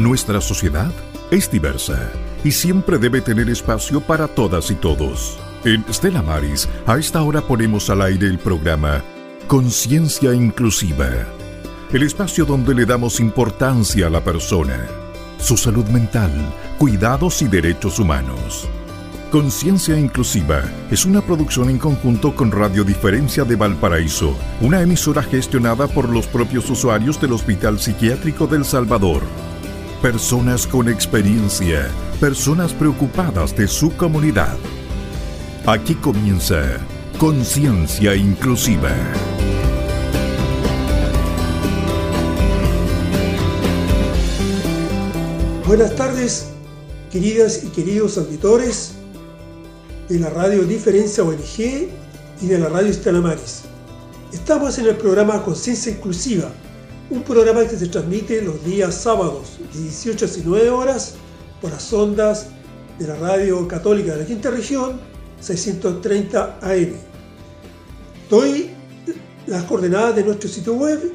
Nuestra sociedad es diversa y siempre debe tener espacio para todas y todos. En Stella Maris, a esta hora ponemos al aire el programa Conciencia Inclusiva, el espacio donde le damos importancia a la persona, su salud mental, cuidados y derechos humanos. Conciencia Inclusiva es una producción en conjunto con Radio Diferencia de Valparaíso, una emisora gestionada por los propios usuarios del Hospital Psiquiátrico del Salvador. Personas con experiencia, personas preocupadas de su comunidad. Aquí comienza Conciencia Inclusiva. Buenas tardes, queridas y queridos auditores de la radio Diferencia ONG y de la radio Estela Maris. Estamos en el programa Conciencia Inclusiva, un programa que se transmite los días sábados de 18 a 19 horas por las ondas de la radio católica de la quinta región 630 AM. Doy las coordenadas de nuestro sitio web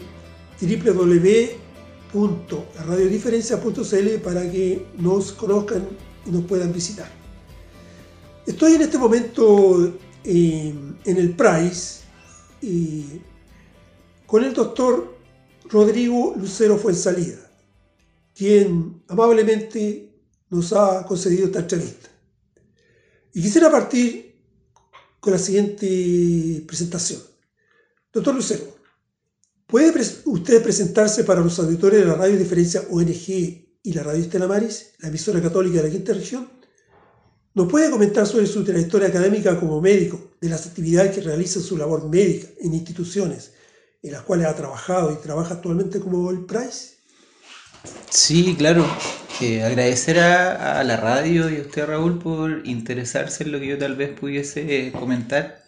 www.radiodiferencia.cl para que nos conozcan y nos puedan visitar. Estoy en este momento eh, en el Price con el doctor Rodrigo Lucero Fuensalida, quien amablemente nos ha concedido esta entrevista. Y quisiera partir con la siguiente presentación. Doctor Lucero, ¿puede usted presentarse para los auditores de la Radio Diferencia ONG y la Radio Estela Maris, la emisora católica de la quinta región? ¿Nos puede comentar sobre su trayectoria académica como médico, de las actividades que realiza en su labor médica en instituciones en las cuales ha trabajado y trabaja actualmente como el Price? Sí, claro. Eh, agradecer a, la radio y a usted, Raúl, por interesarse en lo que yo tal vez pudiese comentar.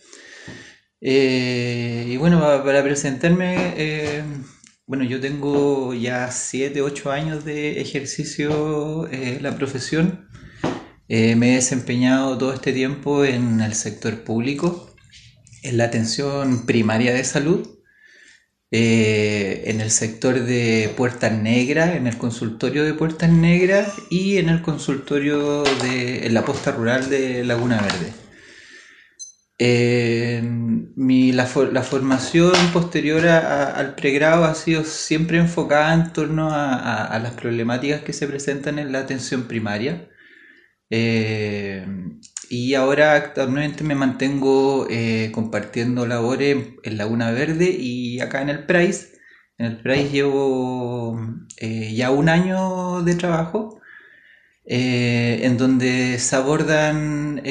Eh, y bueno, para, presentarme, eh, bueno, yo tengo ya 7, 8 años de ejercicio en la profesión. Eh, me he desempeñado todo este tiempo en el sector público, en la atención primaria de salud, eh, en el sector de Puertas Negras, en el consultorio de Puertas Negras y en el consultorio de en la posta rural de Laguna Verde. Eh, la, formación posterior al pregrado ha sido siempre enfocada en torno a las problemáticas que se presentan en la atención primaria. Eh, y ahora actualmente me mantengo eh, compartiendo labores en Laguna Verde y acá en el Price. En el Price llevo eh, ya un año de trabajo en donde se abordan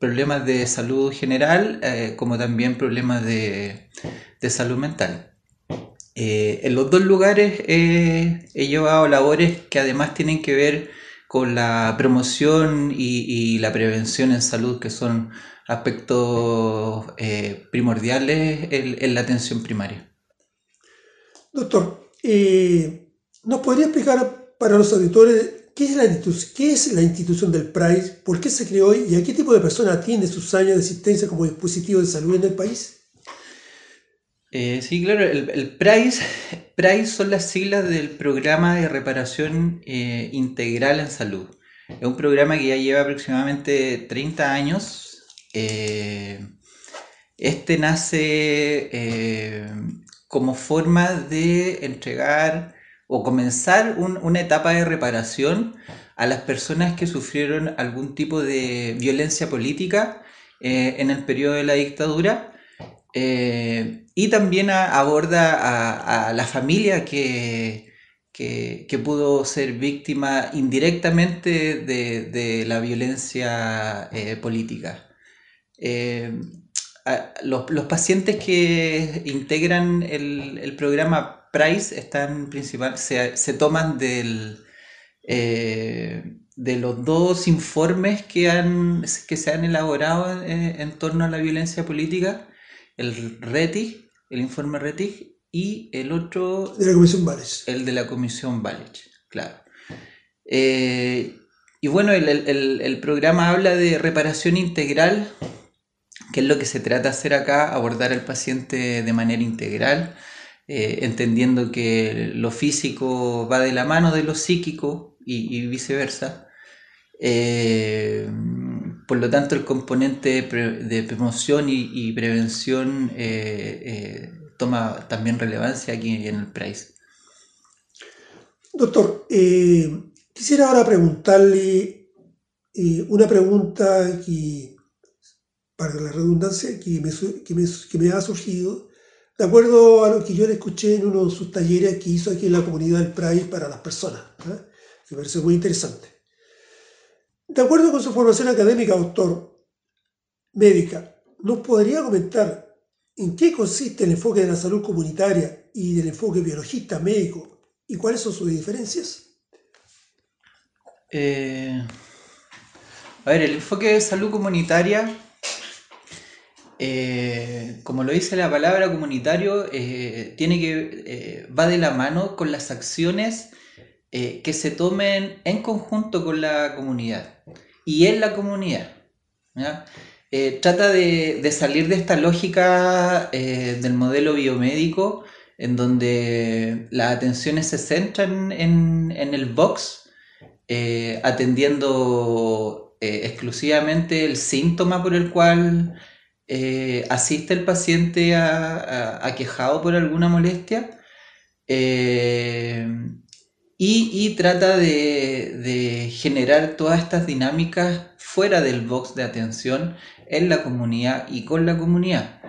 problemas de salud general como también problemas de salud mental. en los dos lugares he llevado labores que además tienen que ver con la promoción y, la prevención en salud, que son aspectos eh, primordiales en, la atención primaria. Doctor, eh, ¿nos podría explicar para los auditores qué es, la institución del PRICE, por qué se creó y a qué tipo de personas atiende sus años de existencia como dispositivo de salud en el país? Eh, sí, claro, el, PRICE, PRICE son las siglas del Programa de Reparación eh, Integral en Salud. Es un programa que ya lleva aproximadamente 30 años. Eh, este nace como forma de entregar o comenzar una etapa de reparación a las personas que sufrieron algún tipo de violencia política en el periodo de la dictadura eh, y también aborda a, la familia que, que, pudo ser víctima indirectamente de, la violencia eh, política. Eh, los, pacientes que integran el, programa PRICE están principal, se, toman del, de los dos informes que, han, que se han elaborado en torno a la violencia política el RETIG, el informe RETIG, y el otro... De la Comisión Valech. El de la Comisión Valech, claro. Eh, y bueno, el, programa habla de reparación integral, que es lo que se trata de hacer acá, abordar al paciente de manera integral, eh, entendiendo que lo físico va de la mano de lo psíquico y, viceversa. Eh, por lo tanto, el componente de, promoción y, prevención eh, toma también relevancia aquí en el PRICE. Doctor, quisiera ahora preguntarle una pregunta que, para la redundancia, que me, que me ha surgido de acuerdo a lo que yo le escuché en uno de sus talleres que hizo aquí en la comunidad del Price para las personas, ¿eh? que me parece muy interesante. De acuerdo con su formación académica, doctor, médica, ¿nos podría comentar en qué consiste el enfoque de la salud comunitaria y del enfoque biologista médico y cuáles son sus diferencias? Eh, a ver, el enfoque de salud comunitaria eh, como lo dice la palabra comunitario, eh, tiene que, va de la mano con las acciones que se tomen en conjunto con la comunidad y en la comunidad. trata de, salir de esta lógica del modelo biomédico en donde las atenciones se centran en, en el box, atendiendo exclusivamente el síntoma por el cual eh, asiste el paciente a, quejado por alguna molestia eh, y, trata de, generar todas estas dinámicas fuera del box de atención en la comunidad y con la comunidad.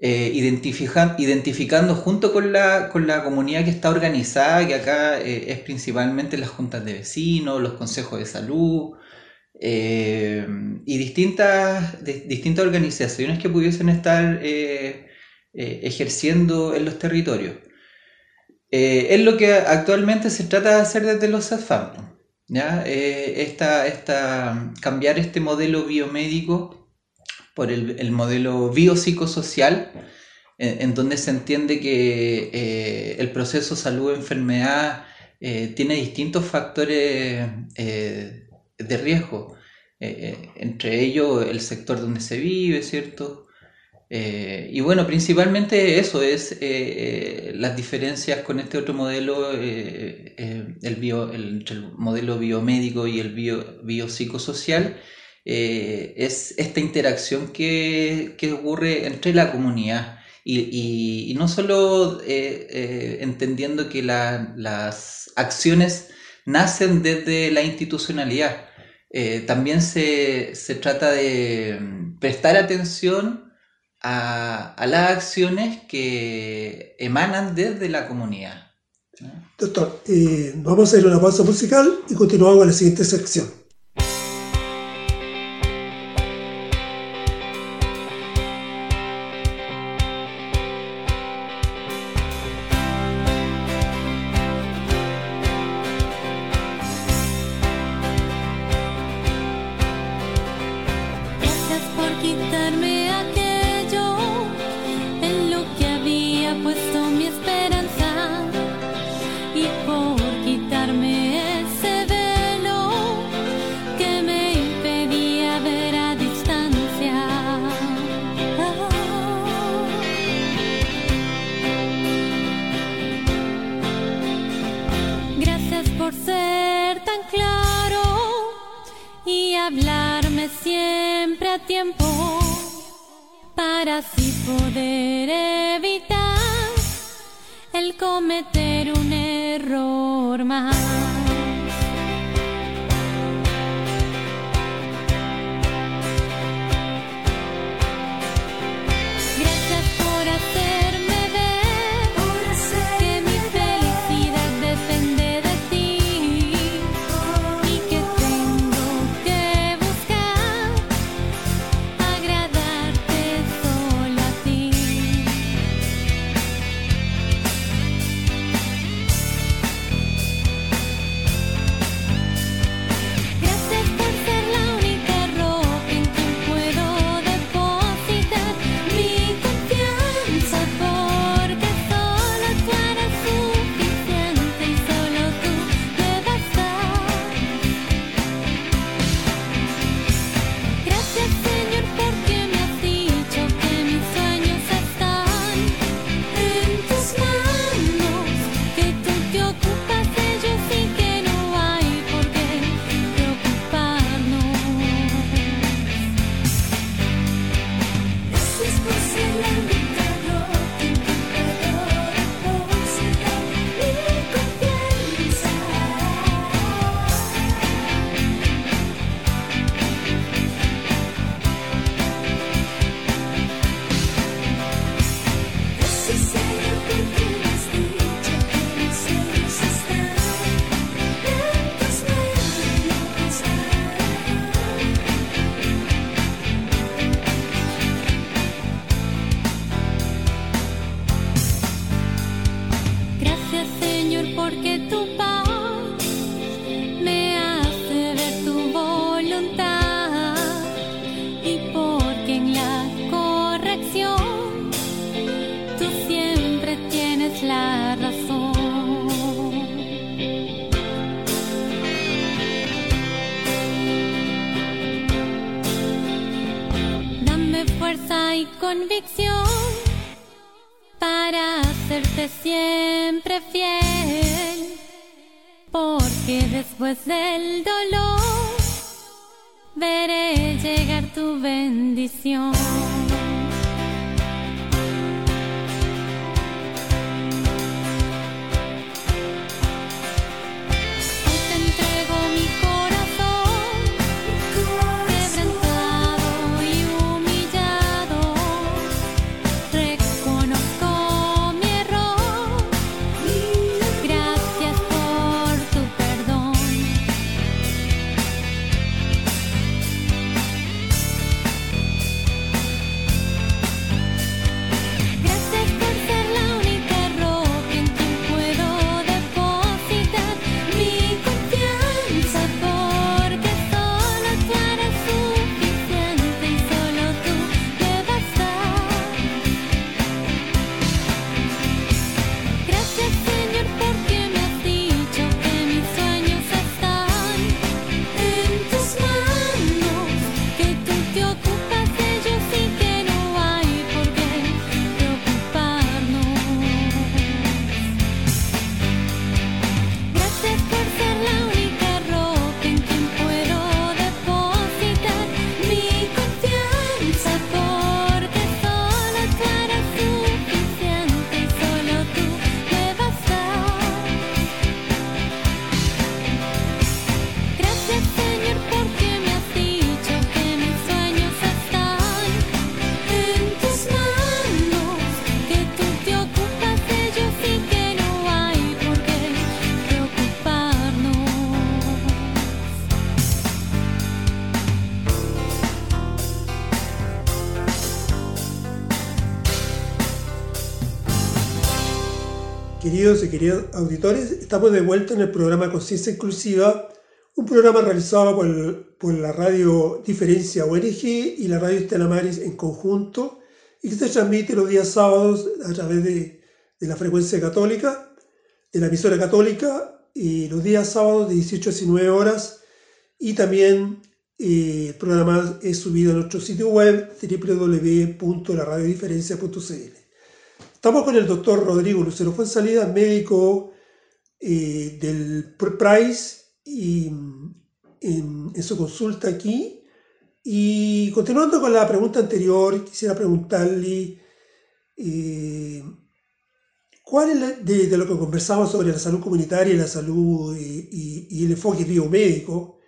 Eh, identificando junto con la, con la comunidad que está organizada, que acá es principalmente las juntas de vecinos, los consejos de salud, eh, y distintas, distintas organizaciones que pudiesen estar eh, eh, ejerciendo en los territorios. Es lo que actualmente se trata de hacer desde los SAFAM. ¿ya? Esta, cambiar este modelo biomédico por el, el modelo biopsicosocial, en, donde se entiende que el proceso salud-enfermedad tiene distintos factores de riesgo. Eh, eh, entre ellos el sector donde se vive, ¿cierto? Eh, y bueno, principalmente eso es las diferencias con este otro modelo, el, bio, el, el modelo biomédico y el bio, biopsicosocial, es esta interacción que, que, ocurre entre la comunidad. Y, no solo entendiendo que las acciones nacen desde la institucionalidad, eh, también se, trata de mm, prestar atención a, las acciones que emanan desde la comunidad. Doctor, eh, vamos a ir a una pausa musical y continuamos con la siguiente sección. Queridos y queridos auditores, estamos de vuelta en el programa Conciencia Inclusiva, un programa realizado por, la radio Diferencia ONG y la radio Estela Maris en conjunto y que se transmite los días sábados a través de, la frecuencia católica, de la emisora católica, y los días sábados de 18 a 19 horas y también eh, el programa es subido a nuestro sitio web www.laradiodiferencia.cl. Estamos con el doctor Rodrigo Lucero Fuensalida, médico eh, del Price y en, su consulta aquí. Y continuando con la pregunta anterior, quisiera preguntarle eh, cuál es de, lo que conversamos sobre la salud comunitaria y la salud y, el enfoque biomédico.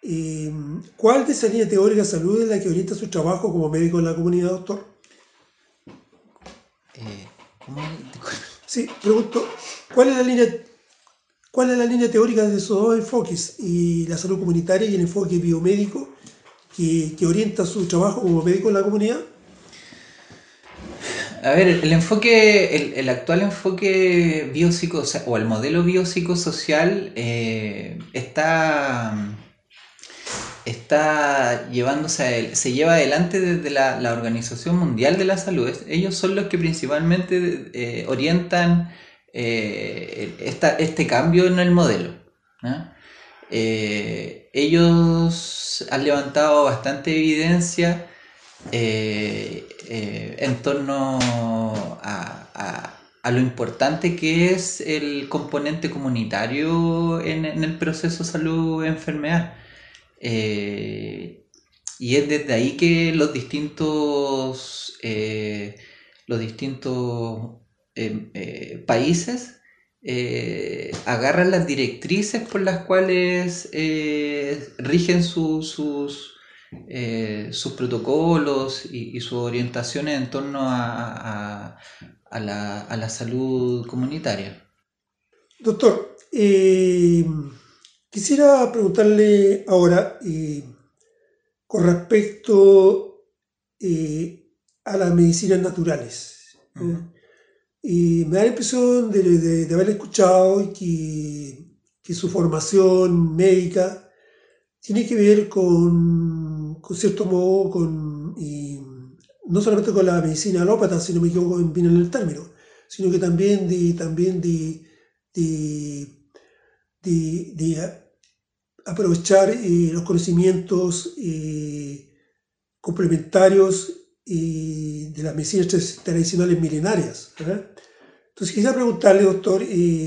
Eh, ¿Cuál de esa línea teórica de salud es la que orienta su trabajo como médico en la comunidad, doctor? Sí, pregunto, ¿cuál es la línea, cuál es la línea teórica de esos dos enfoques, y la salud comunitaria y el enfoque biomédico que, orienta su trabajo como médico en la comunidad? A ver, el enfoque, el, actual enfoque biopsico, o el modelo biopsicosocial eh, está está llevándose se lleva adelante desde la, Organización Mundial de la Salud. Ellos son los que principalmente eh, orientan eh, este cambio en el modelo. Eh, ellos han levantado bastante evidencia en torno a, lo importante que es el componente comunitario en, en el proceso salud-enfermedad. Eh, y es desde ahí que los distintos, eh, los distintos eh, países agarran las directrices por las cuales rigen sus, sus protocolos y, sus orientaciones en torno a, la, a la salud comunitaria. Doctor, Quisiera preguntarle ahora eh, con respecto eh, a las medicinas naturales. y me da la impresión de, haber escuchado que, que, su formación médica tiene que ver con, con cierto modo, con, no solamente con la medicina alópata, sino me equivoco bien en el término, sino que también de, también de, de, de, aprovechar eh, los conocimientos eh, complementarios de las medicinas tradicionales milenarias. Entonces quisiera preguntarle, doctor,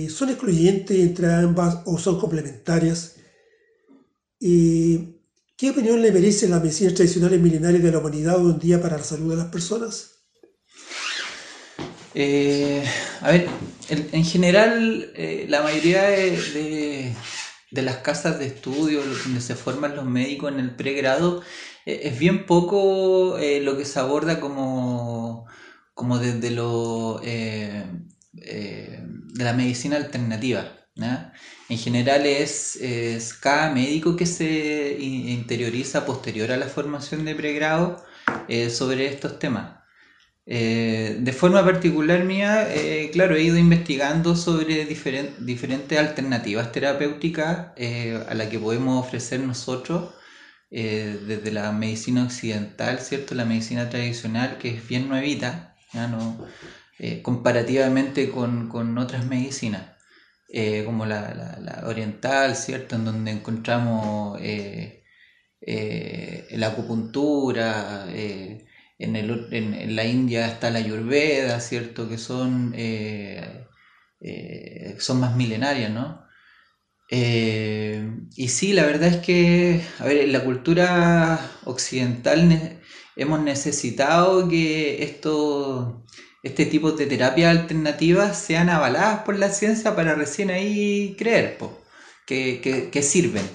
¿son excluyentes entre ambas o son complementarias? ¿Qué opinión le merecen las medicinas tradicionales milenarias de la humanidad hoy en día para la salud de las personas? Eh, a ver, en, general, eh, la mayoría de, las casas de estudio donde se forman los médicos en el pregrado eh, es bien poco lo que se aborda como, como desde lo de la medicina alternativa. En general es, cada médico que se interioriza posterior a la formación de pregrado eh, sobre estos temas. Eh, de forma particular mía, eh, claro, he ido investigando sobre diferentes alternativas terapéuticas a las que podemos ofrecer nosotros desde la medicina occidental, ¿cierto? La medicina tradicional, que es bien nuevita, ¿no? comparativamente con, con otras medicinas. Eh, como la, oriental, ¿cierto? En donde encontramos eh, eh, la acupuntura, en, en, la India está la ayurveda, ¿cierto? Que son, son más milenarias, ¿no? y sí, la verdad es que, a ver, en la cultura occidental hemos necesitado que esto este tipo de terapias alternativas sean avaladas por la ciencia para recién ahí creer que, sirven.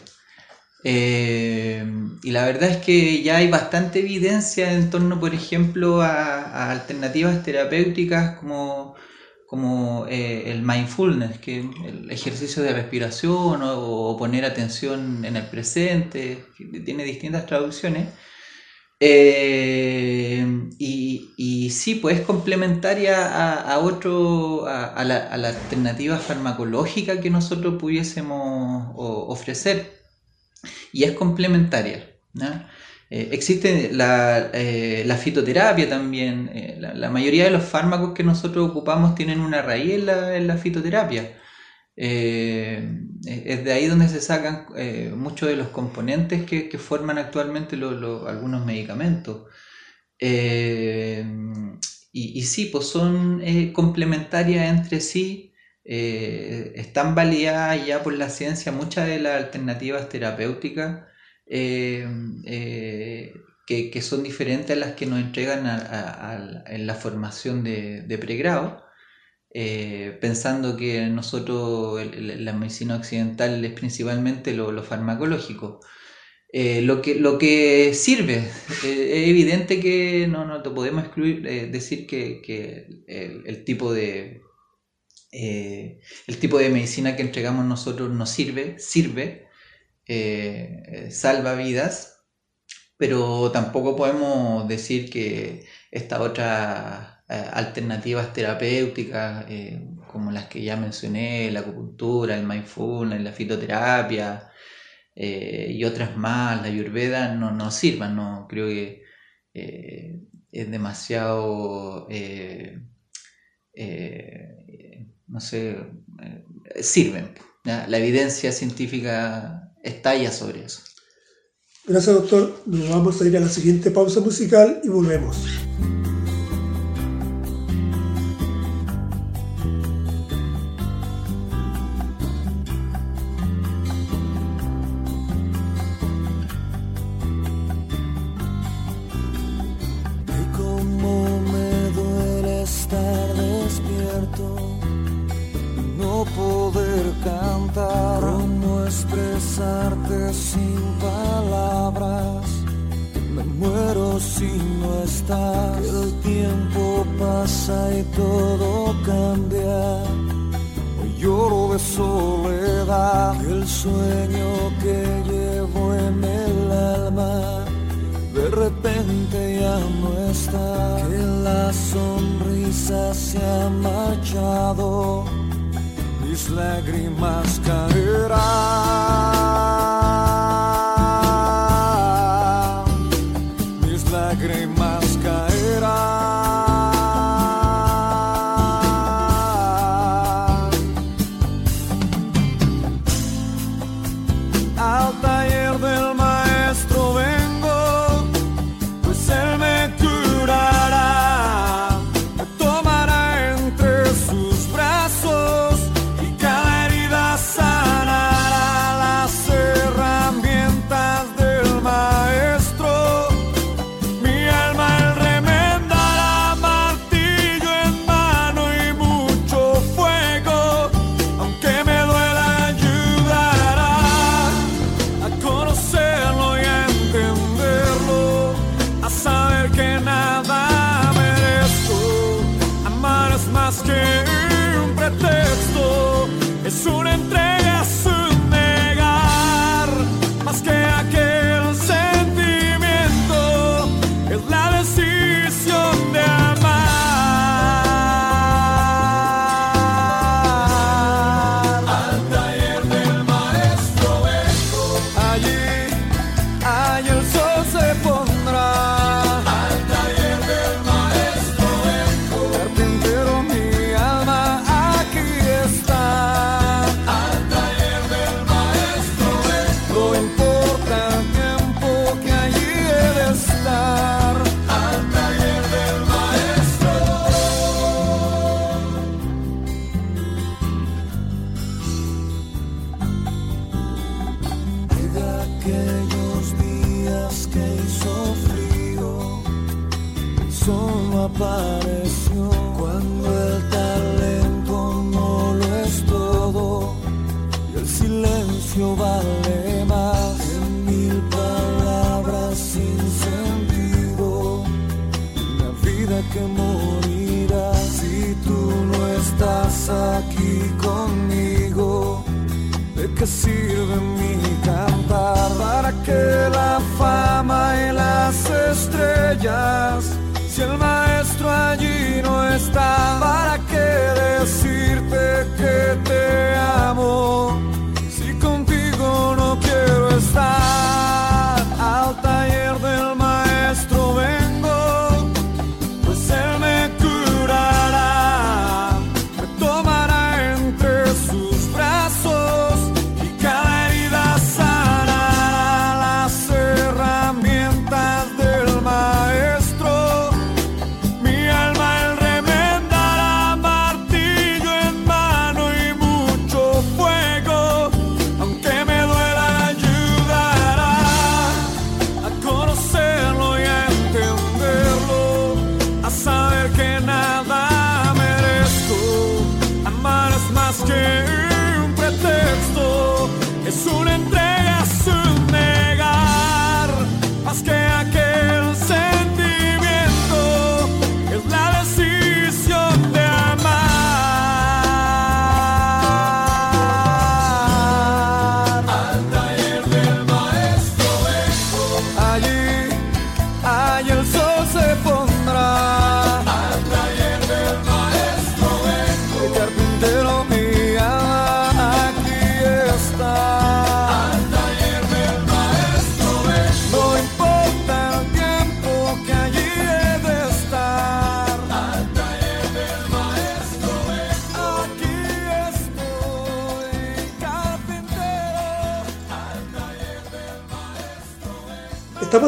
Eh, y la verdad es que ya hay bastante evidencia en torno, por ejemplo, a, alternativas terapéuticas como, como eh, el mindfulness, que el ejercicio de respiración o, poner atención en el presente, que tiene distintas traducciones. Eh, y, sí, pues es complementaria a, otro, a, la, alternativa farmacológica que nosotros pudiésemos ofrecer. Y es complementaria. Eh, existe la, eh, la, fitoterapia también. La, mayoría de los fármacos que nosotros ocupamos tienen una raíz en la fitoterapia. Eh, es de ahí donde se sacan eh, muchos de los componentes que, forman actualmente algunos medicamentos. Eh, y, sí, pues son complementarias entre sí, están validadas ya por la ciencia muchas de las alternativas terapéuticas que, son diferentes a las que nos entregan en la formación de pregrado. Eh, pensando que nosotros, la medicina occidental es principalmente lo, farmacológico. Eh, lo, que, lo que sirve, eh, es evidente que no, no podemos excluir, decir que, el, tipo de, el tipo de medicina que entregamos nosotros no sirve, sirve, salva vidas, pero tampoco podemos decir que esta otra eh, alternativas terapéuticas eh, como las que ya mencioné, la acupuntura, el mindfulness, la fitoterapia eh, y otras más, la ayurveda, no, no sirvan, no creo que es demasiado, no sé, sirven. La evidencia científica estalla sobre eso. Gracias doctor, nos vamos a ir a la siguiente pausa musical y volvemos.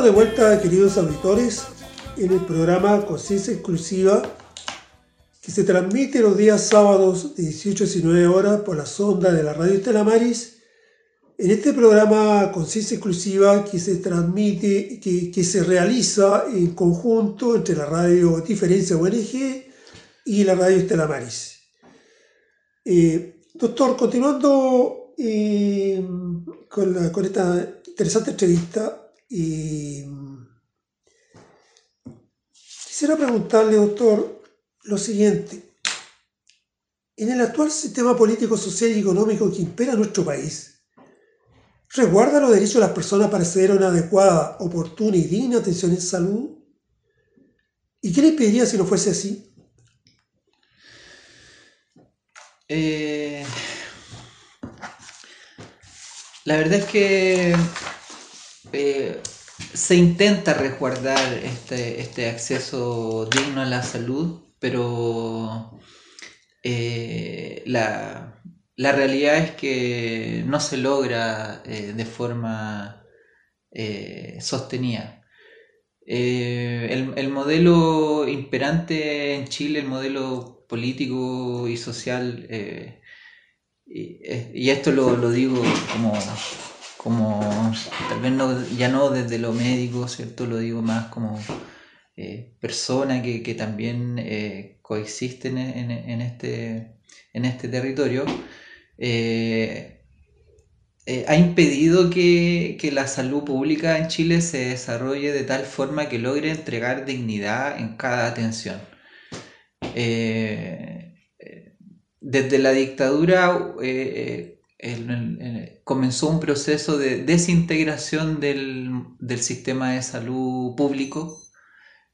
De vuelta, queridos auditores, en el programa Conciencia Exclusiva que se transmite los días sábados de 18 a 19 horas por la sonda de la radio Estela Maris. En este programa Conciencia Exclusiva que se transmite, que, que se realiza en conjunto entre la radio Diferencia ONG y la radio Estela Maris. Eh, doctor, continuando eh, con, la- con esta interesante entrevista, eh, quisiera preguntarle, doctor, lo siguiente. En el actual sistema político, social y económico que impera en nuestro país, ¿resguarda los derechos de las personas para acceder a una adecuada, oportuna y digna atención en salud? ¿Y qué le pediría si no fuese así? Eh, la verdad es que eh, se intenta resguardar este, este acceso digno a la salud, pero eh, la, la realidad es que no se logra eh, de forma sostenida. El, el modelo imperante en Chile, el modelo político y social, y, y esto lo, lo digo como, como tal vez no, ya no desde lo médico, ¿cierto? Lo digo más como eh, persona que, que también eh, coexisten en, este, en este territorio. eh, eh, ha impedido que, que la salud pública en Chile se desarrolle de tal forma que logre entregar dignidad en cada atención. Desde la dictadura eh, comenzó un proceso de desintegración del, sistema de salud público,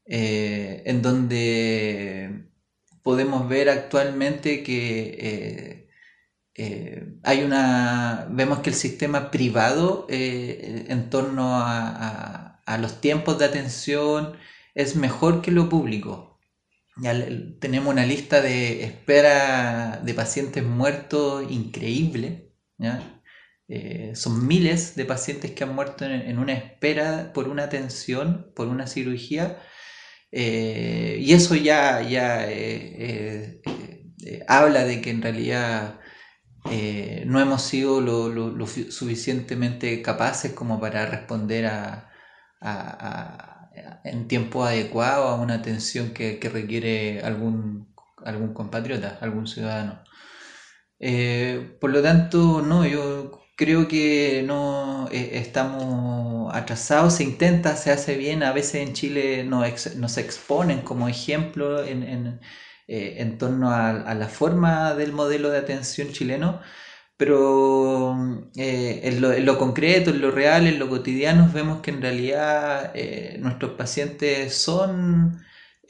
en donde podemos ver actualmente que hay una, vemos que el sistema privado en torno a, a, los tiempos de atención es mejor que lo público. Ya tenemos una lista de espera de pacientes muertos increíble. Eh, son miles de pacientes que han muerto en, una espera por una atención, por una cirugía. Eh, y eso ya, ya eh, habla de que en realidad no hemos sido lo, suficientemente capaces como para responder a en tiempo adecuado a una atención que, requiere algún, algún compatriota, algún ciudadano. Eh, por lo tanto, no, yo creo que no eh, estamos atrasados, se intenta, se hace bien, a veces en Chile nos, nos exponen como ejemplo en, en, eh, torno a, la forma del modelo de atención chileno, pero eh, en, lo, concreto, en lo real, en lo cotidiano, vemos que en realidad eh, nuestros pacientes son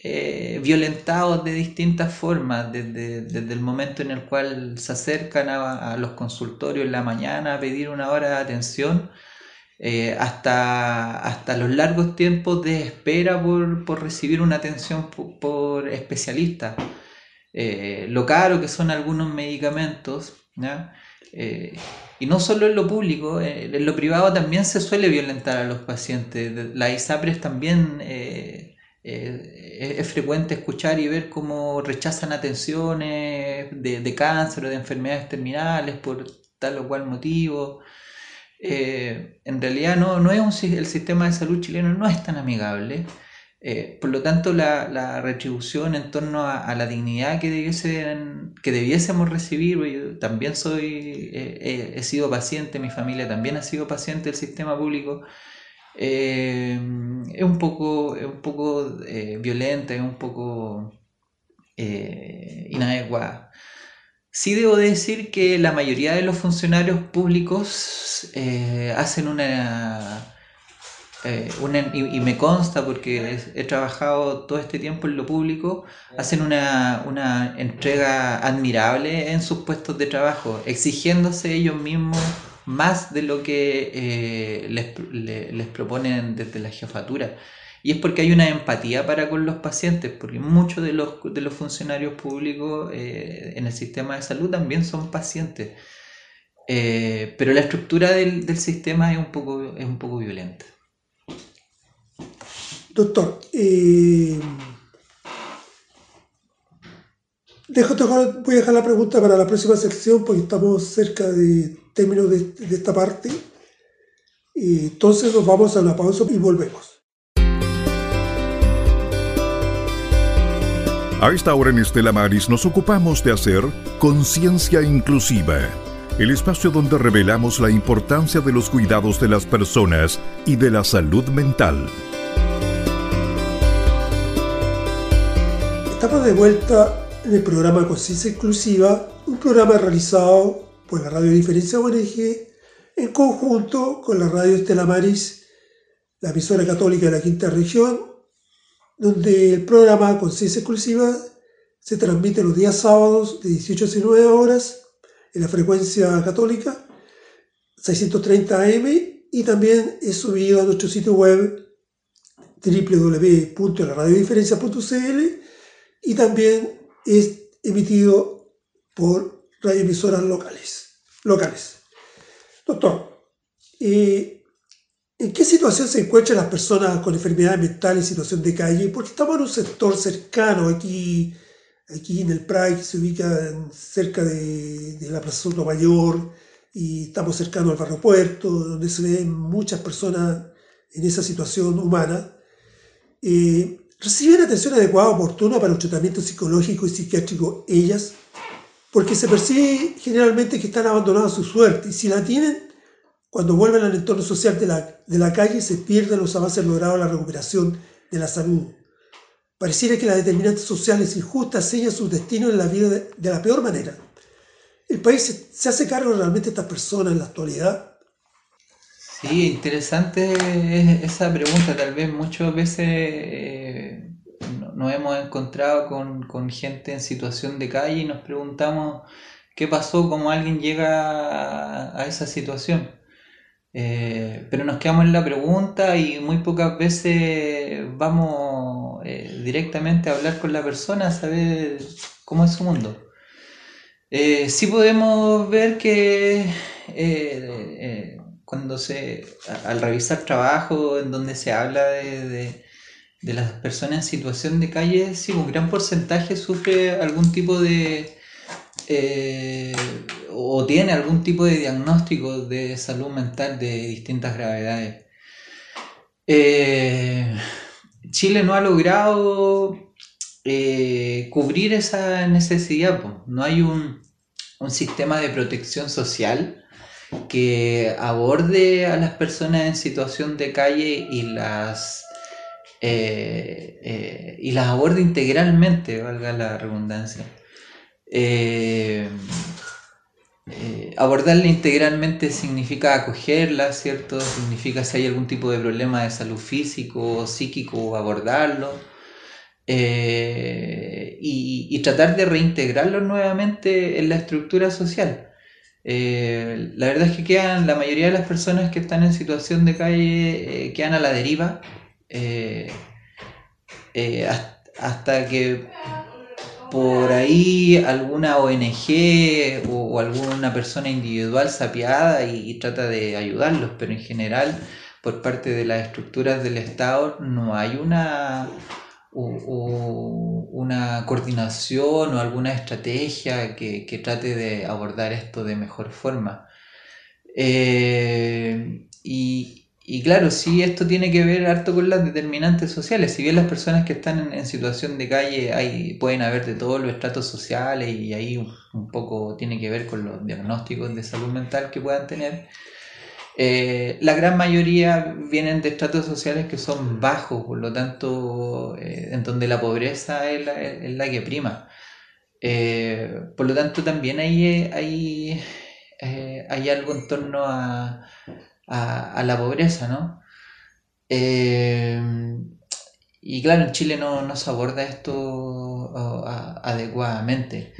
eh, violentados de distintas formas, desde, el momento en el cual se acercan a, los consultorios en la mañana a pedir una hora de atención, hasta, hasta los largos tiempos de espera por, recibir una atención por, por especialistas. lo caro que son algunos medicamentos. Eh, y no solo en lo público, eh, en lo privado también se suele violentar a los pacientes. La ISAPRES también eh, es frecuente escuchar y ver cómo rechazan atenciones de, cáncer o de enfermedades terminales por tal o cual motivo. en realidad no, no es el sistema de salud chileno no es tan amigable. Eh, por lo tanto, la, retribución en torno a, la dignidad que, debiesen, que debiésemos recibir, también soy, eh, he sido paciente, mi familia también ha sido paciente del sistema público, eh, es un poco, es un poco violenta, es un poco inadecuada. Sí debo decir que la mayoría de los funcionarios públicos hacen una eh, y, me consta porque he, trabajado todo este tiempo en lo público, hacen una, entrega admirable en sus puestos de trabajo, exigiéndose ellos mismos más de lo que eh, les, proponen desde la jefatura. Y es porque hay una empatía para con los pacientes, porque muchos de los, de los funcionarios públicos eh, en el sistema de salud también son pacientes. pero la estructura del, del sistema es un poco, es un poco violenta. Doctor, eh, voy a dejar la pregunta para la próxima sección porque estamos cerca de término de, esta parte. entonces nos vamos a la pausa y volvemos. A esta hora en Estela Maris nos ocupamos de hacer conciencia inclusiva, el espacio donde revelamos la importancia de los cuidados de las personas y de la salud mental. Estamos de vuelta en el programa Conciencia Exclusiva, un programa realizado por la Radio Diferencia ONG en conjunto con la Radio Estela Maris, la emisora católica de la quinta región, donde el programa Conciencia Exclusiva se transmite los días sábados de 18 a 19 horas en la frecuencia católica 630 AM y también es subido a nuestro sitio web www.laradiodiferencia.cl y también es emitido por radioemisoras locales. locales. Doctor, eh, ¿en qué situación se encuentran las personas con enfermedades mentales en situación de calle? Porque estamos en un sector cercano aquí, aquí en el Pride, que se ubica cerca de, la Plaza Soto Mayor, y estamos cercanos al barrio Puerto, donde se ven muchas personas en esa situación humana. Eh, ¿Reciben atención adecuada, oportuna para un tratamiento psicológico y psiquiátrico ellas? Porque se percibe generalmente que están abandonadas a su suerte y si la tienen, cuando vuelven al entorno social de la, de la calle se pierden los avances logrados en la recuperación de la salud. Pareciera que las determinantes sociales injustas sellan su destino en la vida de, la peor manera. ¿El país se, hace cargo realmente de estas personas en la actualidad? Sí, interesante es esa pregunta. Tal vez muchas veces eh, nos hemos encontrado con, con gente en situación de calle y nos preguntamos qué pasó, cómo alguien llega a, esa situación. Eh, pero nos quedamos en la pregunta y muy pocas veces vamos eh, directamente a hablar con la persona, a saber cómo es su mundo. Eh, sí podemos ver que eh, cuando se, al revisar trabajo en donde se habla de- de las personas en situación de calle, sí, un gran porcentaje sufre algún tipo de, eh, o tiene algún tipo de diagnóstico de salud mental de distintas gravedades. Eh, Chile no ha logrado eh, cubrir esa necesidad, no hay un, un sistema de protección social que aborde a las personas en situación de calle y las eh, eh, y las aborde integralmente, valga la redundancia. Eh, eh, abordarla integralmente significa acogerla, ¿cierto? Significa si hay algún tipo de problema de salud físico o psíquico, abordarlo. y, y tratar de reintegrarlo nuevamente en la estructura social. La verdad es que quedan, la mayoría de las personas que están en situación de calle quedan a la deriva eh, eh, has- hasta que por ahí alguna ONG o, alguna persona individual se apiada y, trata de ayudarlos, pero en general por parte de las estructuras del Estado no hay una, una coordinación o alguna estrategia que, que trate de abordar esto de mejor forma. Eh, y, y claro, sí, esto tiene que ver harto con las determinantes sociales. Si bien las personas que están en, situación de calle hay, pueden haber de todos los estratos sociales y ahí un, poco tiene que ver con los diagnósticos de salud mental que puedan tener, eh, la gran mayoría vienen de estratos sociales que son bajos, por lo tanto, eh, en donde la pobreza es la, que prima. Eh, por lo tanto, también hay, hay, hay algo en torno a, a, la pobreza, ¿no? Eh, y claro, en Chile no, no se aborda esto adecuadamente.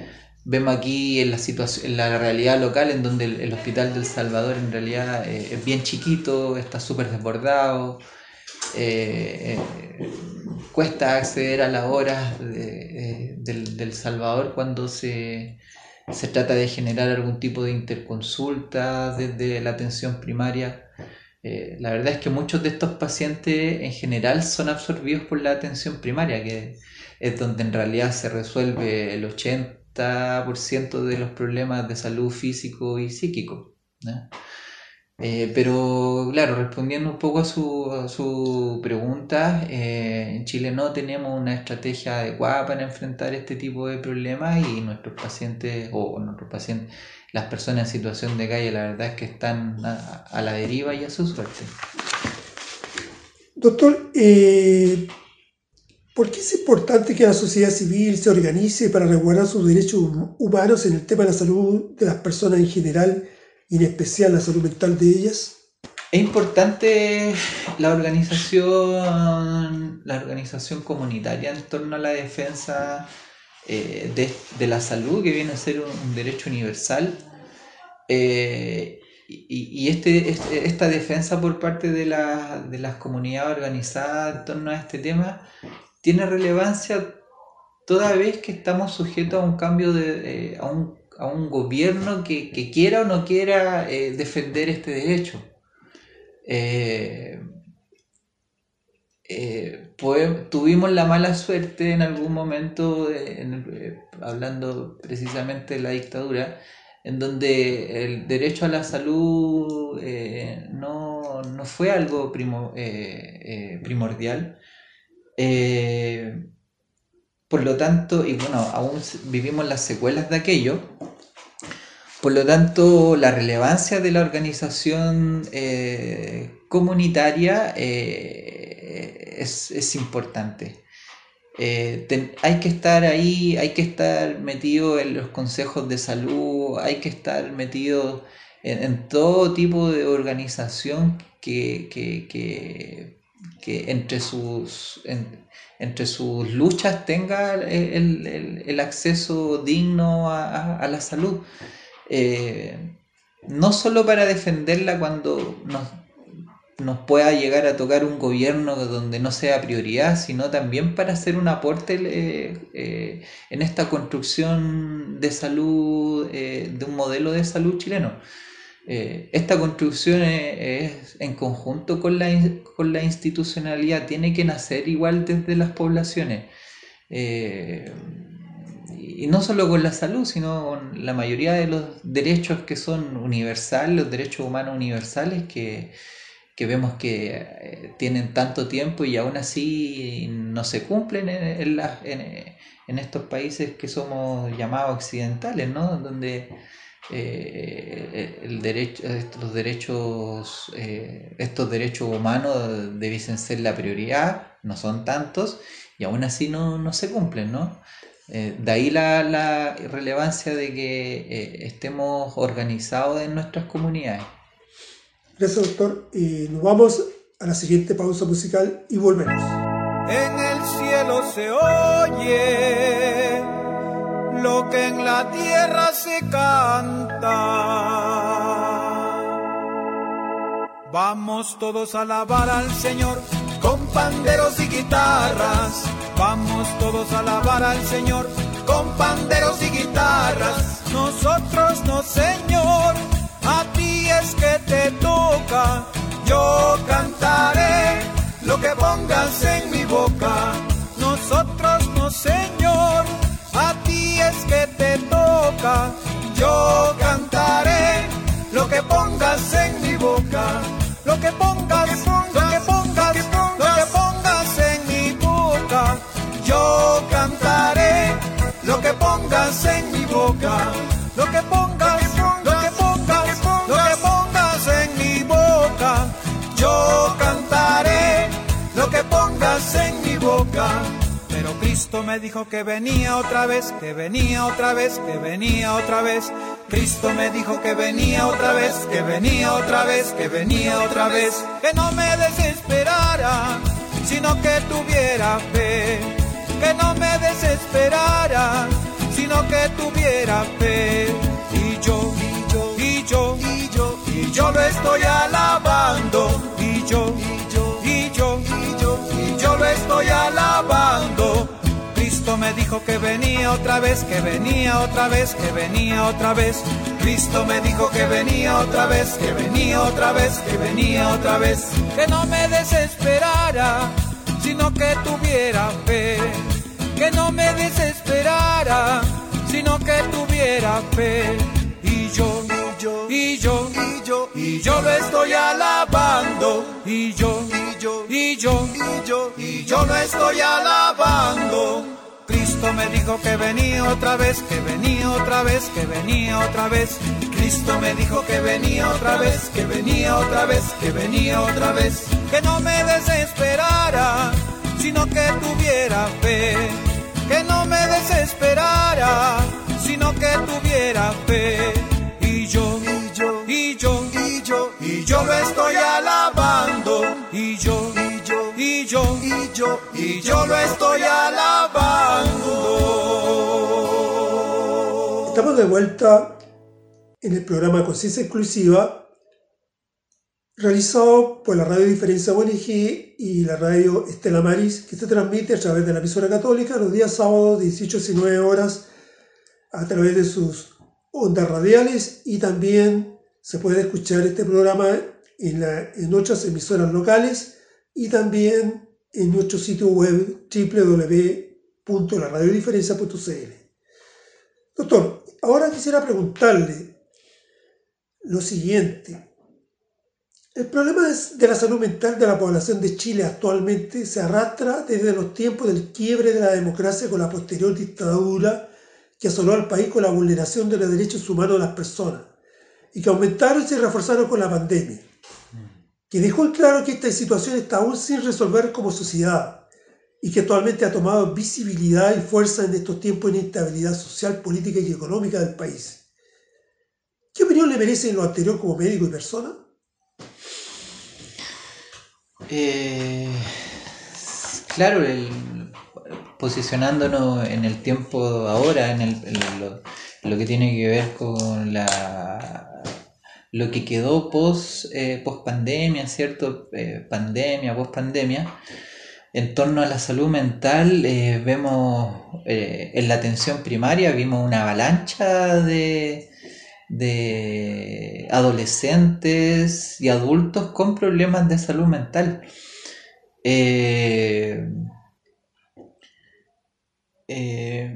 Vemos aquí en la en la realidad local en donde el, hospital del Salvador en realidad eh, es bien chiquito, está súper desbordado, eh, cuesta acceder a las horas de- del, del Salvador cuando se, se trata de generar algún tipo de interconsulta desde la atención primaria. Eh, la verdad es que muchos de estos pacientes en general son absorbidos por la atención primaria, que es donde en realidad se resuelve el 80% de los problemas de salud físico y psíquico. Eh, pero claro, respondiendo un poco a su, su pregunta, eh, en Chile no tenemos una estrategia adecuada para enfrentar este tipo de problemas y nuestros pacientes, o nuestros pacientes, las personas en situación de calle, la verdad es que están a, a la deriva y a su suerte. Doctor, eh, ¿por qué es importante que la sociedad civil se organice para resguardar sus derechos hum- humanos en el tema de la salud de las personas en general y en especial la salud mental de ellas? Es importante la organización, la organización comunitaria en torno a la defensa eh, de, de la salud, que viene a ser un, derecho universal. Eh, y y este, este- esta defensa por parte de, la- de las comunidades organizadas en torno a este tema tiene relevancia toda vez que estamos sujetos a un cambio de, eh, a, un, a un gobierno que, que quiera o no quiera defender este derecho. Eh, poe- tuvimos la mala suerte en algún momento, eh, hablando precisamente de la dictadura, en donde el derecho a la salud eh, no, no fue algo primo- eh, primordial. Por lo tanto, y bueno, aún vivimos las secuelas de aquello. Por lo tanto, la relevancia de la organización comunitaria es, es importante. eh, hay que estar ahí, hay que estar metido en los consejos de salud, hay que estar metido en, todo tipo de organización que, que, entre, sus, entre sus luchas tenga el, acceso digno a, la salud. Eh, no solo para defenderla cuando nos nos pueda llegar a tocar un gobierno donde no sea prioridad, sino también para hacer un aporte eh, eh, en esta construcción de salud, eh, de un modelo de salud chileno. esta construcción es, en conjunto con la, con la, institucionalidad, tiene que nacer igual desde las poblaciones. y no solo con la salud, sino con la mayoría de los derechos que son universales, los derechos humanos universales que, que vemos que eh, tienen tanto tiempo y aún así no se cumplen en, en, estos países que somos llamados occidentales, ¿no? Donde eh, el derecho, estos derechos, eh, estos derechos humanos debiesen ser la prioridad, no son tantos y aún así no, se cumplen, ¿no? de ahí la, la, relevancia de que estemos organizados en nuestras comunidades. Gracias, doctor. Y nos vamos a la siguiente pausa musical y volvemos. En el cielo se oye lo que en la tierra se canta. Vamos todos a alabar al Señor con panderos y guitarras. Vamos todos a alabar al Señor con panderos y guitarras. Nosotros no, Señor pongas en mi boca. Cristo me dijo que venía otra vez, que venía otra vez, que venía otra vez. Cristo me dijo que venía otra vez, que venía otra vez, que venía otra vez. Que no me desesperara, sino que tuviera fe. Que no me desesperara, sino que tuviera fe. Y yo, y yo, y yo, y yo, y yo lo estoy alabando. Y yo, y yo, y yo, y yo yo lo estoy alabando. Cristo me dijo que venía otra vez, que venía otra vez, que venía otra vez. Cristo me dijo que venía otra vez, que venía otra vez, que venía otra vez. Que no me desesperara, sino que tuviera fe. Que no me desesperara, sino que tuviera fe. Y yo, y yo, y yo, y yo, y yo lo estoy alabando. Y yo, yo, y yo, y yo, y yo no estoy alabando. Cristo me dijo que venía otra vez, que venía otra vez, que venía otra vez. Cristo me dijo que venía otra vez, que venía otra vez, que venía otra vez. Que no me desesperara, sino que tuviera fe. Que no me desesperara, sino que tuviera fe. Y yo, y yo, y yo, y yo, y yo lo estoy alabando. Y yo, y yo, y yo, y yo, y yo lo estoy alabando. Vuelta en el programa Conciencia Exclusiva, realizado por la Radio Diferencia ONG y la radio Estela Maris, que se transmite a través de la emisora católica los días sábados 18 19 horas a través de sus ondas radiales y también se puede escuchar este programa en, la, en otras emisoras locales y también en nuestro sitio web www.laradiodiferencia.cl. Doctor, ahora quisiera preguntarle lo siguiente. El problema de la salud mental de la población de Chile actualmente se arrastra desde los tiempos del quiebre de la democracia con la posterior dictadura que asoló al país con la vulneración de los derechos humanos de las personas y que aumentaron y se reforzaron con la pandemia que dejó en claro que esta situación está aún sin resolver como sociedad y que actualmente ha tomado visibilidad y fuerza en estos tiempos de inestabilidad social, política y económica del país. ¿Qué opinión le merece en lo anterior como médico y persona? Eh, claro, el, posicionándonos en el tiempo ahora, en, el, lo, que tiene que ver con la lo que quedó post, eh, pandemia, ¿cierto? Eh, pandemia, post pandemia. En torno a la salud mental, eh, vemos eh, en la atención primaria, vimos una avalancha de, de adolescentes y adultos con problemas de salud mental. Eh,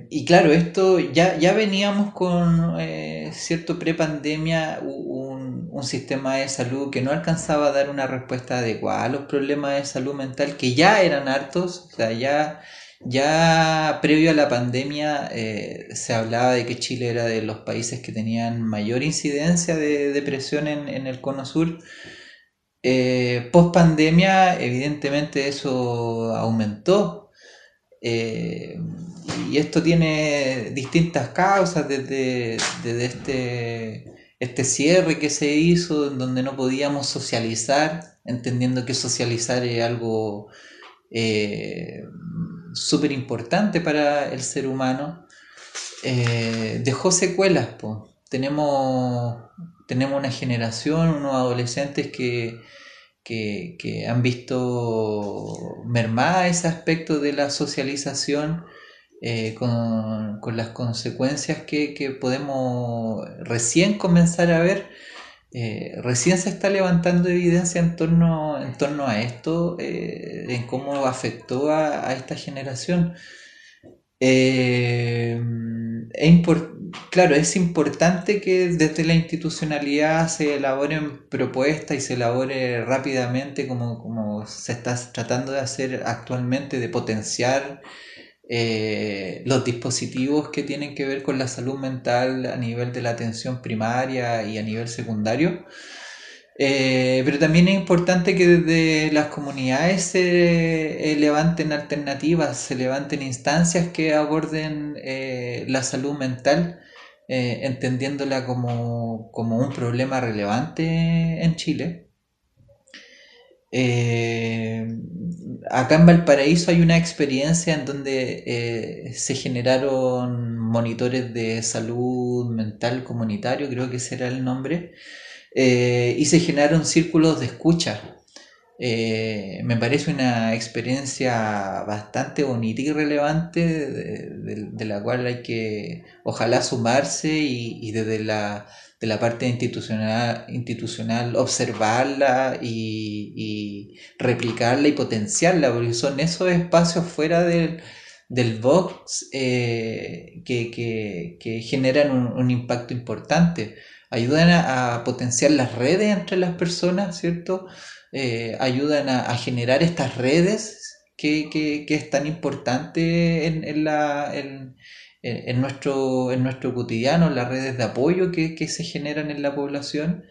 y claro, esto ya, ya veníamos con cierto prepandemia, un, sistema de salud que no alcanzaba a dar una respuesta adecuada a los problemas de salud mental, que ya eran hartos, o sea, ya, ya previo a la pandemia eh, se hablaba de que Chile era de los países que tenían mayor incidencia de depresión en, en el cono sur. Eh, post pandemia, evidentemente eso aumentó. Eh, y esto tiene distintas causas desde, desde este, este cierre que se hizo, en donde no podíamos socializar, entendiendo que socializar es algo eh, súper importante para el ser humano, eh, dejó secuelas. pues Tenemos, tenemos una generación, unos adolescentes que, que, que han visto mermada ese aspecto de la socialización eh, con, con, las consecuencias que, que, podemos recién comenzar a ver. Eh, recién se está levantando evidencia en torno, en torno a esto, eh, en cómo afectó a, a esta generación. Eh, es claro, es importante que desde la institucionalidad se elaboren propuestas y se elabore rápidamente como, como se está tratando de hacer actualmente, de potenciar eh, los dispositivos que tienen que ver con la salud mental a nivel de la atención primaria y a nivel secundario. Eh, pero también es importante que desde las comunidades se eh, levanten alternativas, se levanten instancias que aborden la salud mental, entendiéndola como, como, un problema relevante en Chile. Eh, acá en Valparaíso hay una experiencia en donde eh, se generaron monitores de salud mental comunitario, creo que ese era el nombre, eh, y se generaron círculos de escucha. Me parece una experiencia bastante bonita y relevante de, la cual hay que ojalá sumarse y desde la de la parte institucional, institucional observarla y, y, replicarla y potenciarla, porque son esos espacios fuera del, del box eh, que, que, generan un, impacto importante. Ayudan a, potenciar las redes entre las personas, ¿cierto? Eh, ayudan a, generar estas redes que, que, que es tan importante en, en la... En, en nuestro, en nuestro cotidiano, las redes de apoyo que, que se generan en la población,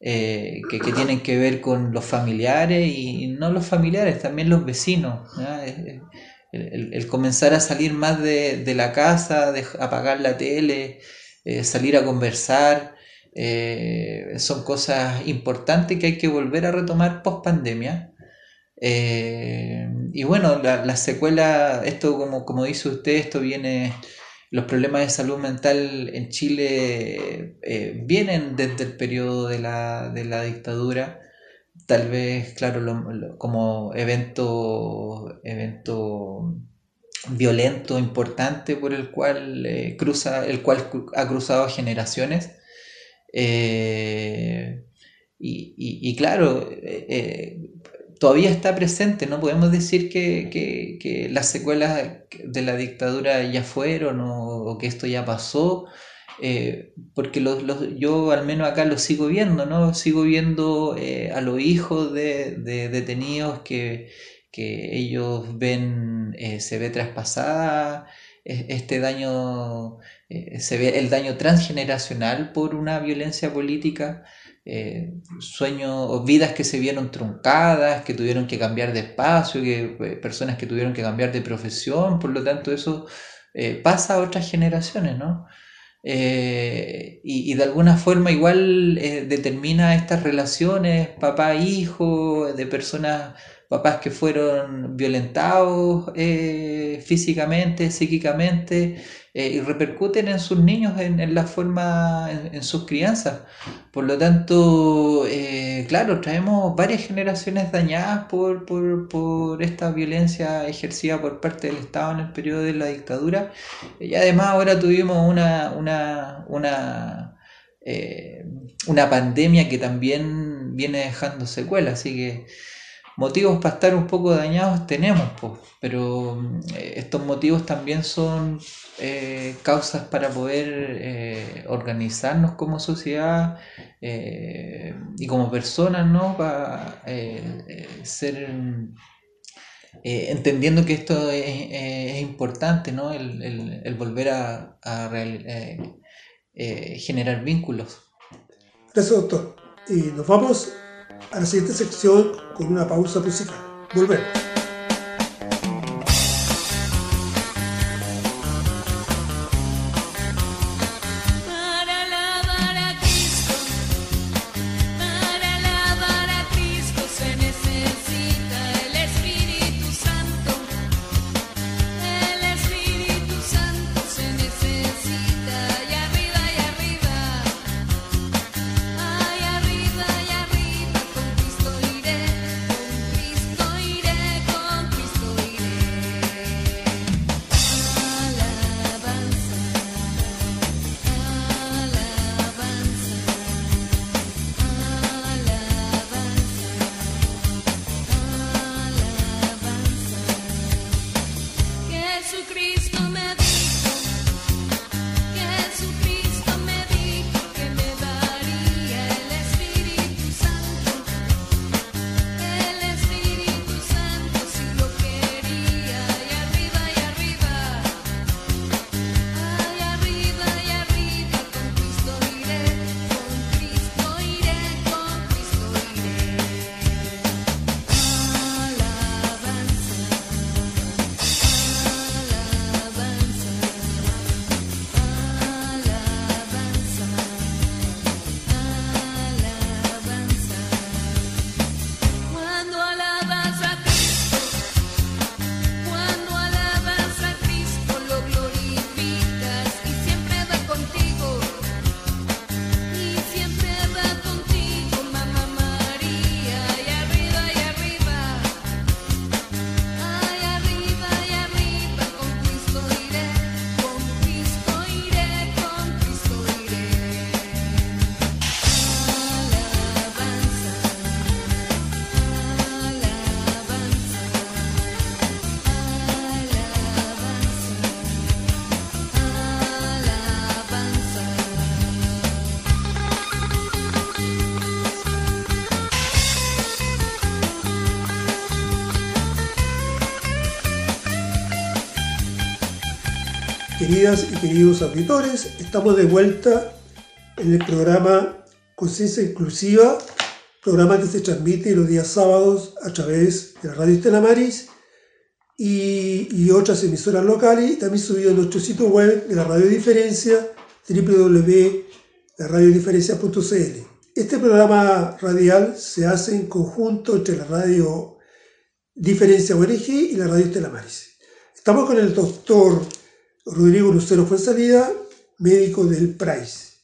eh, que, que, tienen que ver con los familiares y no los familiares, también los vecinos. El, el, el, comenzar a salir más de, de la casa, de apagar la tele, eh, salir a conversar, eh, son cosas importantes que hay que volver a retomar post pandemia. Eh, y bueno, la, la, secuela, esto como, como dice usted, esto viene los problemas de salud mental en Chile eh, vienen desde el periodo de la, de la dictadura, tal vez, claro, como evento, evento violento importante por el cual eh, cruza, el cual ha cruzado generaciones. Eh, y, y, claro, todavía está presente. No podemos decir que, que, las secuelas de la dictadura ya fueron o, que esto ya pasó, eh, porque los, los, yo al menos acá lo sigo viendo, ¿no? Sigo viendo eh, a los hijos de, de detenidos que, que, ellos ven, eh, se ve traspasada este daño, se ve el daño transgeneracional por una violencia política eh, sueños vidas que se vieron truncadas, que tuvieron que cambiar de espacio, que, eh, personas que tuvieron que cambiar de profesión, por lo tanto eso eh, pasa a otras generaciones, ¿no? y, y, de alguna forma igual determina estas relaciones papá-hijo, de personas papás que fueron violentados eh, físicamente, psíquicamente, eh, y repercuten en sus niños, en, la forma, en, sus crianzas. Por lo tanto, eh, claro, traemos varias generaciones dañadas por, por, esta violencia ejercida por parte del Estado en el periodo de la dictadura. Y además ahora tuvimos una, una, una, una pandemia que también viene dejando secuelas, así que motivos para estar un poco dañados tenemos, pues, pero eh, estos motivos también son eh, causas para poder eh, organizarnos como sociedad y como personas, ¿no? Para ser entendiendo que esto es, importante, ¿no? El, volver a, generar vínculos. Gracias, doctor. Y nos vamos a la siguiente sección con una pausa musical. Volvemos. Queridas y queridos auditores, estamos de vuelta en el programa Conciencia Inclusiva, programa que se transmite los días sábados a través de la radio Estela Maris y, y, otras emisoras locales, y también subido en nuestro sitio web de la Radio Diferencia, www.radiodiferencia.cl. Este programa radial se hace en conjunto entre la radio Diferencia ONG y la radio Estela Maris. Estamos con el doctor Rodrigo Lucero fue salida, médico del PRAIS.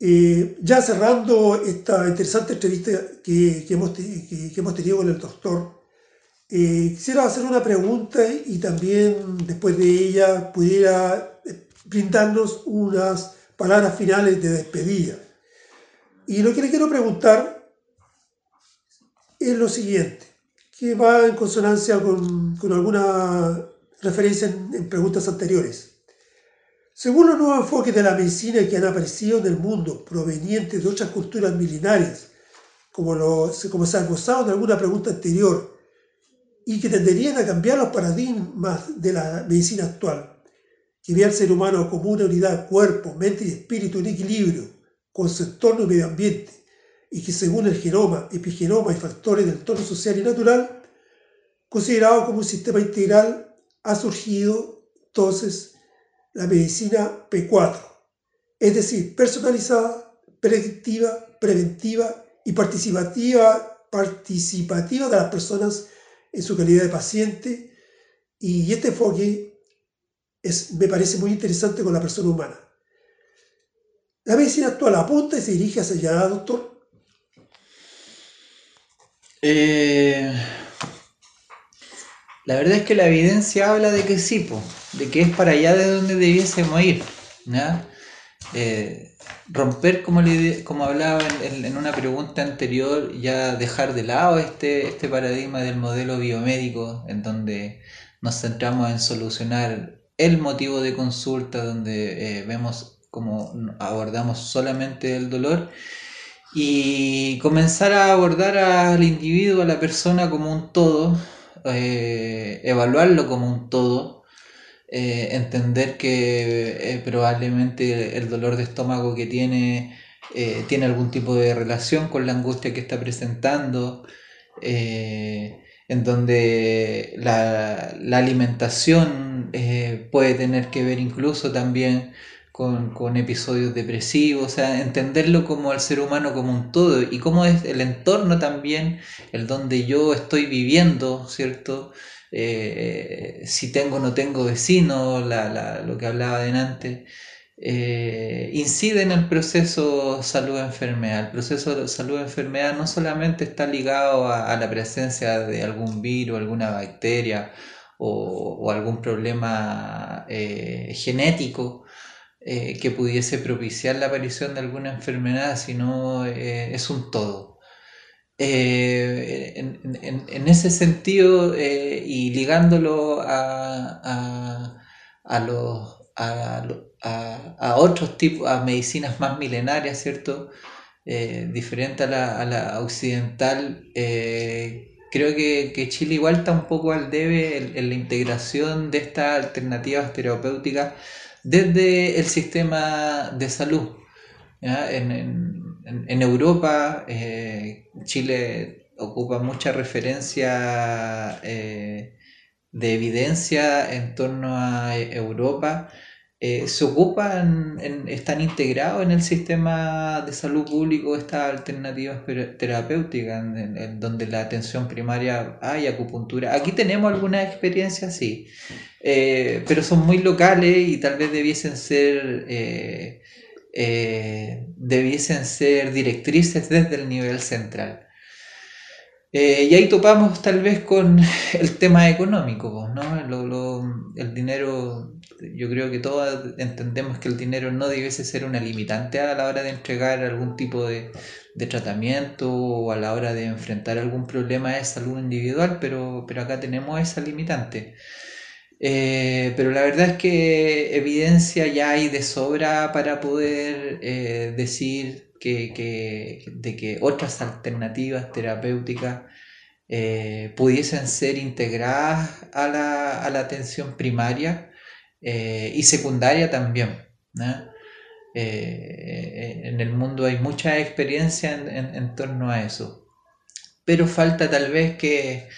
Eh, ya cerrando esta interesante entrevista que, hemos, tenido con el doctor, eh, quisiera hacer una pregunta y también después de ella pudiera eh, brindarnos unas palabras finales de despedida. Y lo que le quiero preguntar es lo siguiente, que va en consonancia con, con alguna referencia en, preguntas anteriores. Según los nuevos enfoques de la medicina que han aparecido en el mundo, provenientes de otras culturas milenarias, como, lo, como se ha gozado en alguna pregunta anterior, y que tenderían a cambiar los paradigmas de la medicina actual, que ve al ser humano como una unidad cuerpo, mente y espíritu en equilibrio con su entorno y medio ambiente, y que según el genoma, epigenoma y factores del entorno social y natural, considerado como un sistema integral, ha surgido entonces la medicina P4, es decir, personalizada, predictiva, preventiva y participativa, participativa de las personas en su calidad de paciente. Y este enfoque es, me parece muy interesante con la persona humana. La medicina actual apunta y se dirige hacia allá, doctor. Eh, la verdad es que la evidencia habla de que sí, po, de que es para allá de donde debiésemos ir. Eh, romper, como, le, como hablaba en, en, una pregunta anterior, ya dejar de lado este, este paradigma del modelo biomédico, en donde nos centramos en solucionar el motivo de consulta, donde eh, vemos cómo abordamos solamente el dolor y comenzar a abordar al individuo, a la persona como un todo, eh, evaluarlo como un todo, eh, entender que eh, probablemente el dolor de estómago que tiene tiene algún tipo de relación con la angustia que está presentando, en donde la, la alimentación puede tener que ver incluso también con, episodios depresivos, o sea, entenderlo como el ser humano como un todo y cómo es el entorno también, el donde yo estoy viviendo, ¿cierto? Eh, si tengo o no tengo vecinos, lo que hablaba de antes, eh, incide en el proceso salud-enfermedad. El proceso salud-enfermedad no solamente está ligado a, la presencia de algún virus, alguna bacteria o, algún problema eh, genético, eh, que pudiese propiciar la aparición de alguna enfermedad, sino eh, es un todo. Eh, en, ese sentido, y ligándolo a, a, los, a, otros tipos, a medicinas más milenarias, ¿cierto? diferente a la, a la occidental, creo que, Chile igual está un poco al debe en la integración de estas alternativas terapéuticas desde el sistema de salud. En, Europa, eh, Chile ocupa mucha referencia eh, de evidencia en torno a Europa. Eh, se ocupan, están integrados en el sistema de salud público estas alternativas terapéuticas, en, donde la atención primaria hay acupuntura. Aquí tenemos algunas experiencias, sí, eh, pero son muy locales y tal vez debiesen ser, eh, debiesen ser directrices desde el nivel central. y ahí topamos tal vez con el tema económico, ¿no? el dinero yo creo que todos entendemos que el dinero no debiese ser una limitante a la hora de entregar algún tipo de, tratamiento o a la hora de enfrentar algún problema de salud individual, pero, pero acá tenemos esa limitante. Eh, pero la verdad es que evidencia ya hay de sobra para poder eh, decir que, de que otras alternativas terapéuticas eh, pudiesen ser integradas a la, a la atención primaria eh, y secundaria también. Eh, en el mundo hay mucha experiencia en, torno a eso, pero falta tal vez que,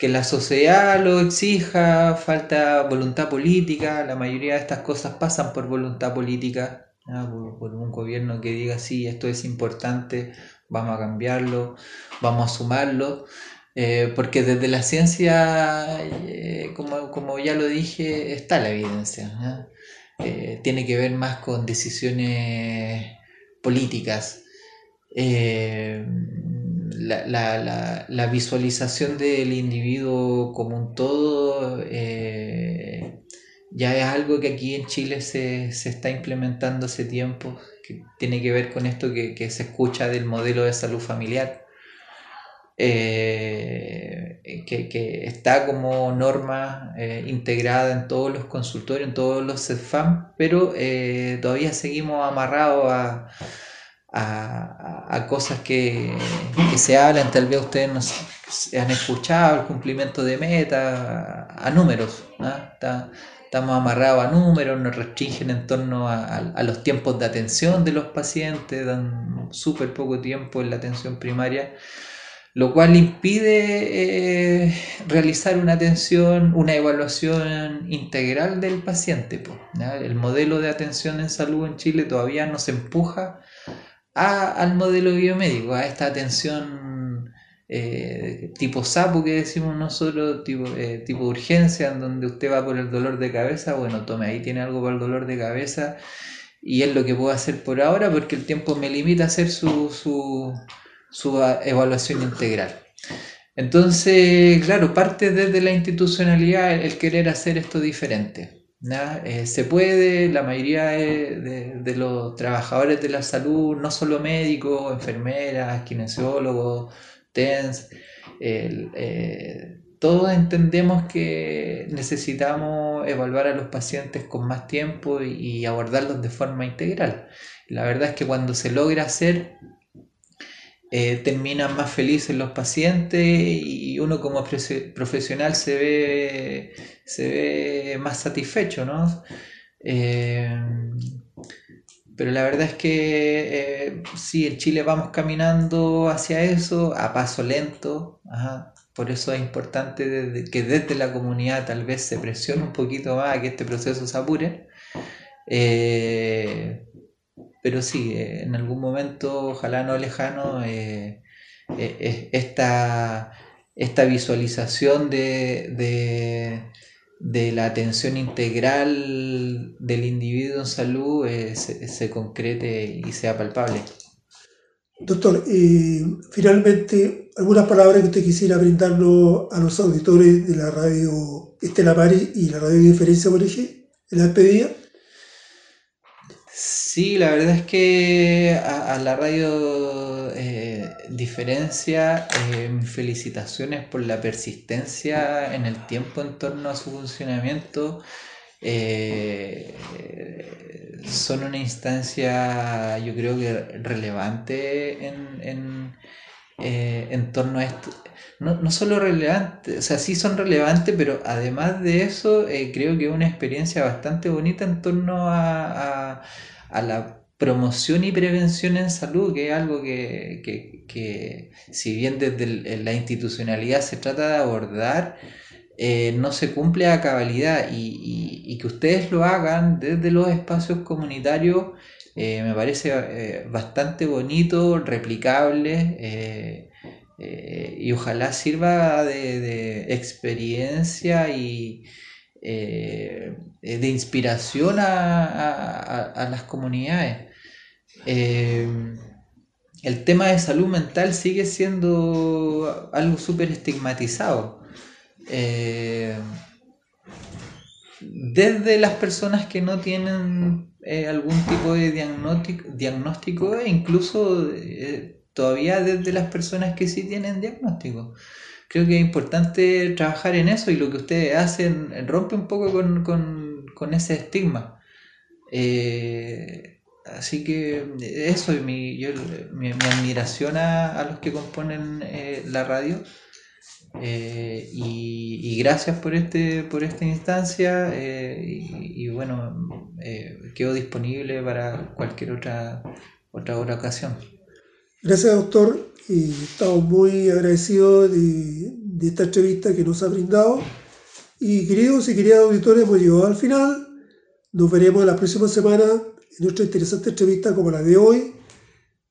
la sociedad lo exija, falta voluntad política, la mayoría de estas cosas pasan por voluntad política, por, un gobierno que diga sí, esto es importante, vamos a cambiarlo, vamos a sumarlo. Eh, porque desde la ciencia, eh, como, ya lo dije, está la evidencia. Eh, tiene que ver más con decisiones políticas. La, visualización del individuo como un todo ya es algo que aquí en Chile se, está implementando hace tiempo, que tiene que ver con esto que se escucha del modelo de salud familiar eh, que, está como norma eh, integrada en todos los consultorios, en todos los CEFAM, pero eh, todavía seguimos amarrados a, a, cosas que, se hablan, tal vez ustedes no han escuchado, el cumplimiento de metas, a, números. Está, estamos amarrados a números, nos restringen en torno a, los tiempos de atención de los pacientes, dan súper poco tiempo en la atención primaria, lo cual impide eh, realizar una atención, una evaluación integral del paciente. El modelo de atención en salud en Chile todavía nos empuja al modelo biomédico, a esta atención eh, tipo sapo que decimos nosotros, tipo, eh, tipo urgencia, en donde usted va por el dolor de cabeza, bueno, tome, ahí tiene algo para el dolor de cabeza y es lo que puedo hacer por ahora porque el tiempo me limita a hacer su, su, su evaluación integral. Entonces, claro, parte desde la institucionalidad el querer hacer esto diferente. Eh, se puede, la mayoría de, los trabajadores de la salud, no solo médicos, enfermeras, kinesiólogos, TENS, eh, todos entendemos que necesitamos evaluar a los pacientes con más tiempo y, abordarlos de forma integral. La verdad es que cuando se logra hacer, eh, terminan más felices los pacientes y uno como profesional se ve se ve más satisfecho, ¿no? Eh, pero la verdad es que eh, sí, en Chile vamos caminando hacia eso a paso lento. Por eso es importante que desde la comunidad tal vez se presione un poquito más a que este proceso se apure. Eh, pero sí, en algún momento, ojalá no lejano, esta, esta visualización de de la atención integral del individuo en salud eh, se, concrete y sea palpable. Doctor, finalmente, ¿algunas palabras que usted quisiera brindarnos a los auditores de la radio Estela Mari y la radio Diferencia ONG en la despedida? Sí, la verdad es que a, la radio eh, Diferencia, eh, felicitaciones por la persistencia en el tiempo en torno a su funcionamiento. Eh, son una instancia, yo creo que relevante en torno a esto. No, no, solo relevante, o sea, sí son relevantes, pero además de eso, creo que es una experiencia bastante bonita en torno a a la promoción y prevención en salud, que es algo que, si bien desde la institucionalidad se trata de abordar, eh, no se cumple a cabalidad y, que ustedes lo hagan desde los espacios comunitarios eh, me parece eh, bastante bonito, replicable y ojalá sirva de experiencia y, eh, de inspiración a, las comunidades. Eh, el tema de salud mental sigue siendo algo súper estigmatizado. Eh, desde las personas que no tienen algún tipo de diagnóstico, e incluso todavía desde las personas que sí tienen diagnóstico creo que es importante trabajar en eso y lo que ustedes hacen rompe un poco con, ese estigma. Eh, así que eso es mi, mi, admiración a, los que componen eh, la radio. Eh, y, gracias por este por esta instancia y, bueno quedo disponible para cualquier otra otra, otra ocasión gracias doctor y estamos muy agradecidos de, esta entrevista que nos ha brindado. Y queridos y queridas auditores, hemos llegado al final. Nos veremos la próxima semana en nuestra interesante entrevista como la de hoy.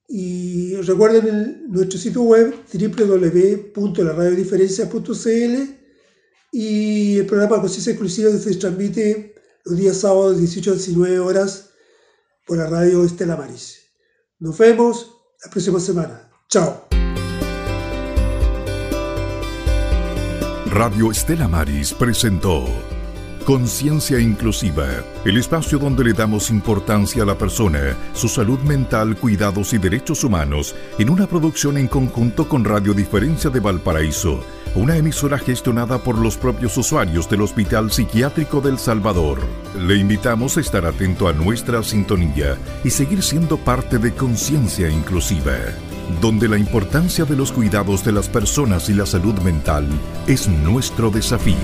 Y recuerden nuestro sitio web www.laradiodiferencia.cl y el programa Conciencia Exclusiva se transmite los días sábados 18 a 19 horas por la radio Estela Maris. Nos vemos la próxima semana. Chao. Radio Estela Maris presentó Conciencia Inclusiva, el espacio donde le damos importancia a la persona, su salud mental, cuidados y derechos humanos, en una producción en conjunto con Radio Diferencia de Valparaíso, una emisora gestionada por los propios usuarios del Hospital Psiquiátrico del Salvador. Le invitamos a estar atento a nuestra sintonía y seguir siendo parte de Conciencia Inclusiva donde la importancia de los cuidados de las personas y la salud mental es nuestro desafío.